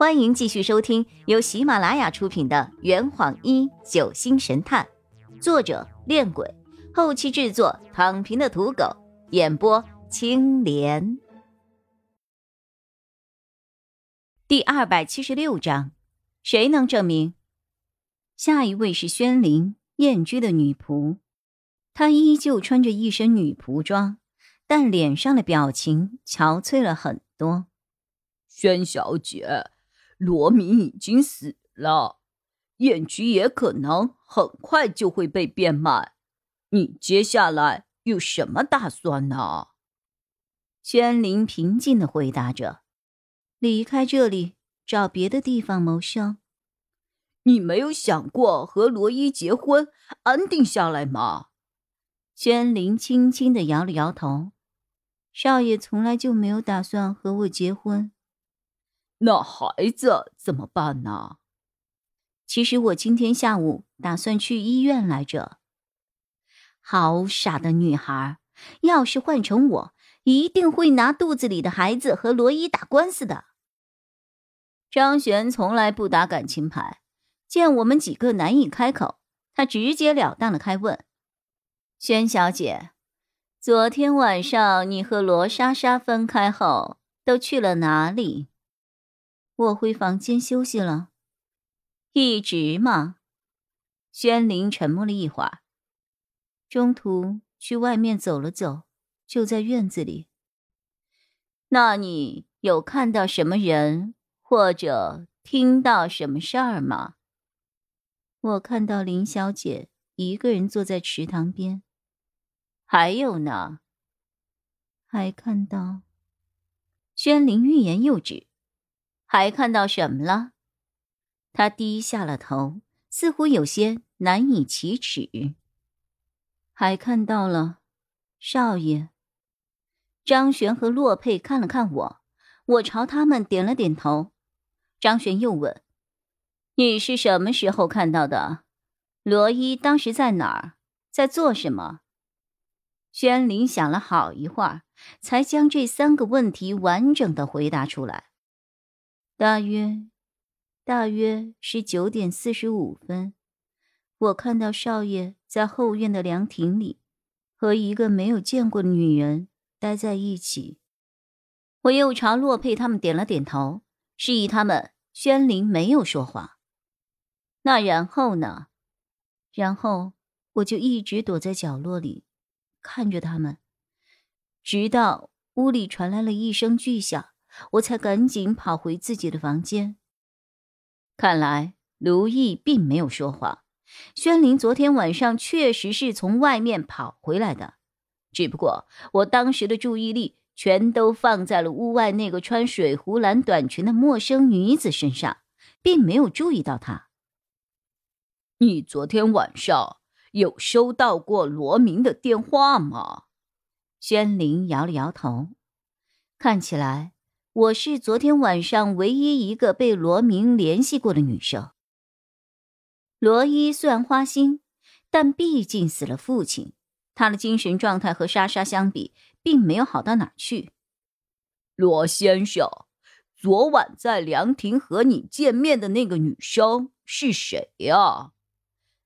欢迎继续收听由喜马拉雅出品的《圆谎一九星神探》，作者：恋鬼，后期制作：躺平的土狗，演播：青莲。第二百七十六章，谁能证明？下一位是宣灵，燕居的女仆，她依旧穿着一身女仆装，但脸上的表情憔悴了很多。宣小姐。罗明已经死了，燕居也可能很快就会被变卖。你接下来有什么打算呢？宣林平静的回答着：“离开这里，找别的地方谋生。”你没有想过和罗伊结婚，安定下来吗？宣林轻轻的摇了摇头：“少爷从来就没有打算和我结婚。”那孩子怎么办呢？其实我今天下午打算去医院来着。好傻的女孩，要是换成我，一定会拿肚子里的孩子和罗伊打官司的。张璇从来不打感情牌，见我们几个难以开口，他直截了当的开问：“轩小姐，昨天晚上你和罗莎莎分开后都去了哪里？”我回房间休息了，一直吗？宣灵沉默了一会儿，中途去外面走了走，就在院子里。那你有看到什么人，或者听到什么事儿吗？我看到林小姐一个人坐在池塘边，还有呢？还看到，宣灵欲言又止。还看到什么了？他低下了头，似乎有些难以启齿。还看到了，少爷。张璇和洛佩看了看我，我朝他们点了点头。张璇又问：“你是什么时候看到的？罗伊当时在哪儿？在做什么？”轩林想了好一会儿，才将这三个问题完整的回答出来。大约，大约是九点四十五分，我看到少爷在后院的凉亭里，和一个没有见过的女人待在一起。我又朝洛佩他们点了点头，示意他们宣灵没有说谎。那然后呢？然后我就一直躲在角落里，看着他们，直到屋里传来了一声巨响。我才赶紧跑回自己的房间。看来卢毅并没有说谎，宣林昨天晚上确实是从外面跑回来的，只不过我当时的注意力全都放在了屋外那个穿水壶蓝短裙的陌生女子身上，并没有注意到她。你昨天晚上有收到过罗明的电话吗？宣林摇了摇头，看起来。我是昨天晚上唯一一个被罗明联系过的女生。罗伊虽然花心，但毕竟死了父亲，他的精神状态和莎莎相比，并没有好到哪儿去。罗先生，昨晚在凉亭和你见面的那个女生是谁呀？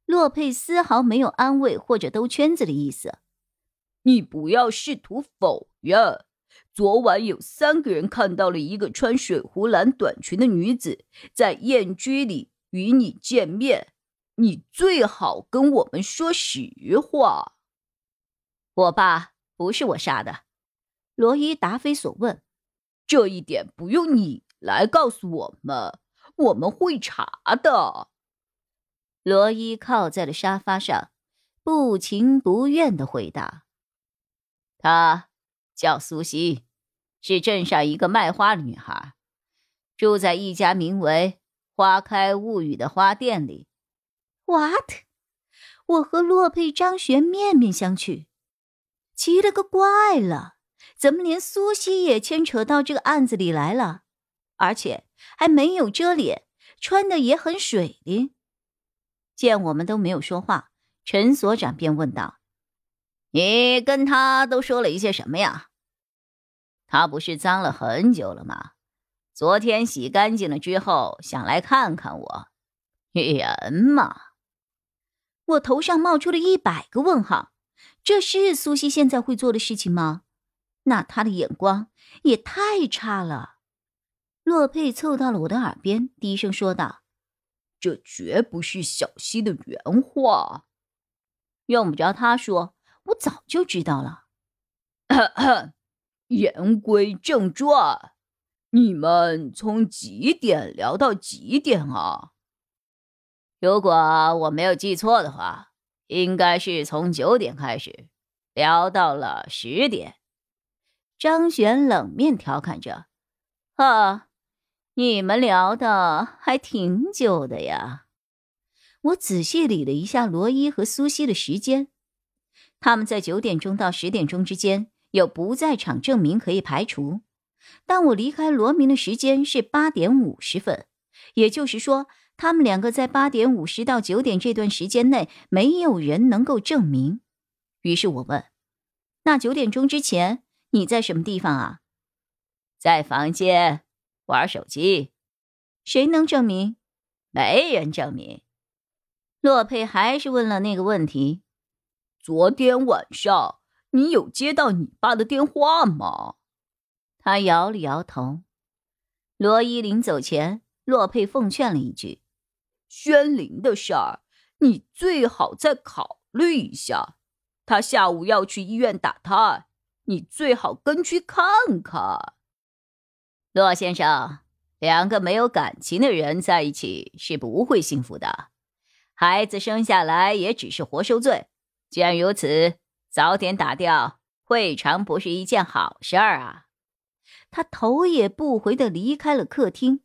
洛佩丝毫没有安慰或者兜圈子的意思。你不要试图否认。昨晚有三个人看到了一个穿水壶蓝短裙的女子在燕居里与你见面，你最好跟我们说实话。我爸不是我杀的，罗伊答非所问。这一点不用你来告诉我们，我们会查的。罗伊靠在了沙发上，不情不愿的回答：“他。”叫苏西，是镇上一个卖花的女孩，住在一家名为“花开物语”的花店里。What？我和洛佩、张璇面面相觑，奇了个怪了，怎么连苏西也牵扯到这个案子里来了？而且还没有遮脸，穿的也很水灵。见我们都没有说话，陈所长便问道。你跟他都说了一些什么呀？他不是脏了很久了吗？昨天洗干净了之后，想来看看我。人嘛，我头上冒出了一百个问号。这是苏西现在会做的事情吗？那他的眼光也太差了。洛佩凑到了我的耳边，低声说道：“这绝不是小西的原话。用不着他说，我早就知道了。言归正传，你们从几点聊到几点啊？如果我没有记错的话。”应该是从九点开始，聊到了十点。张璇冷面调侃着：“啊，你们聊的还挺久的呀。”我仔细理了一下罗伊和苏西的时间，他们在九点钟到十点钟之间有不在场证明可以排除，但我离开罗明的时间是八点五十分，也就是说。他们两个在八点五十到九点这段时间内，没有人能够证明。于是我问：“那九点钟之前你在什么地方啊？”“在房间玩手机。”“谁能证明？”“没人证明。”洛佩还是问了那个问题：“昨天晚上你有接到你爸的电话吗？”他摇了摇头。罗伊临走前，洛佩奉劝了一句。宣灵的事儿，你最好再考虑一下。他下午要去医院打胎，你最好跟去看看。洛先生，两个没有感情的人在一起是不会幸福的，孩子生下来也只是活受罪。既然如此，早点打掉，未尝不是一件好事儿啊。他头也不回的离开了客厅。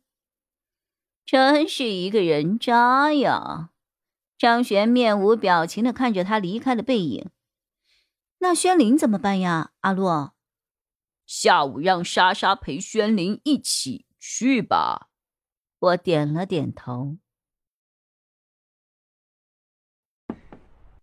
真是一个人渣呀！张璇面无表情的看着他离开的背影。那宣林怎么办呀？阿洛，下午让莎莎陪宣林一起去吧。我点了点头。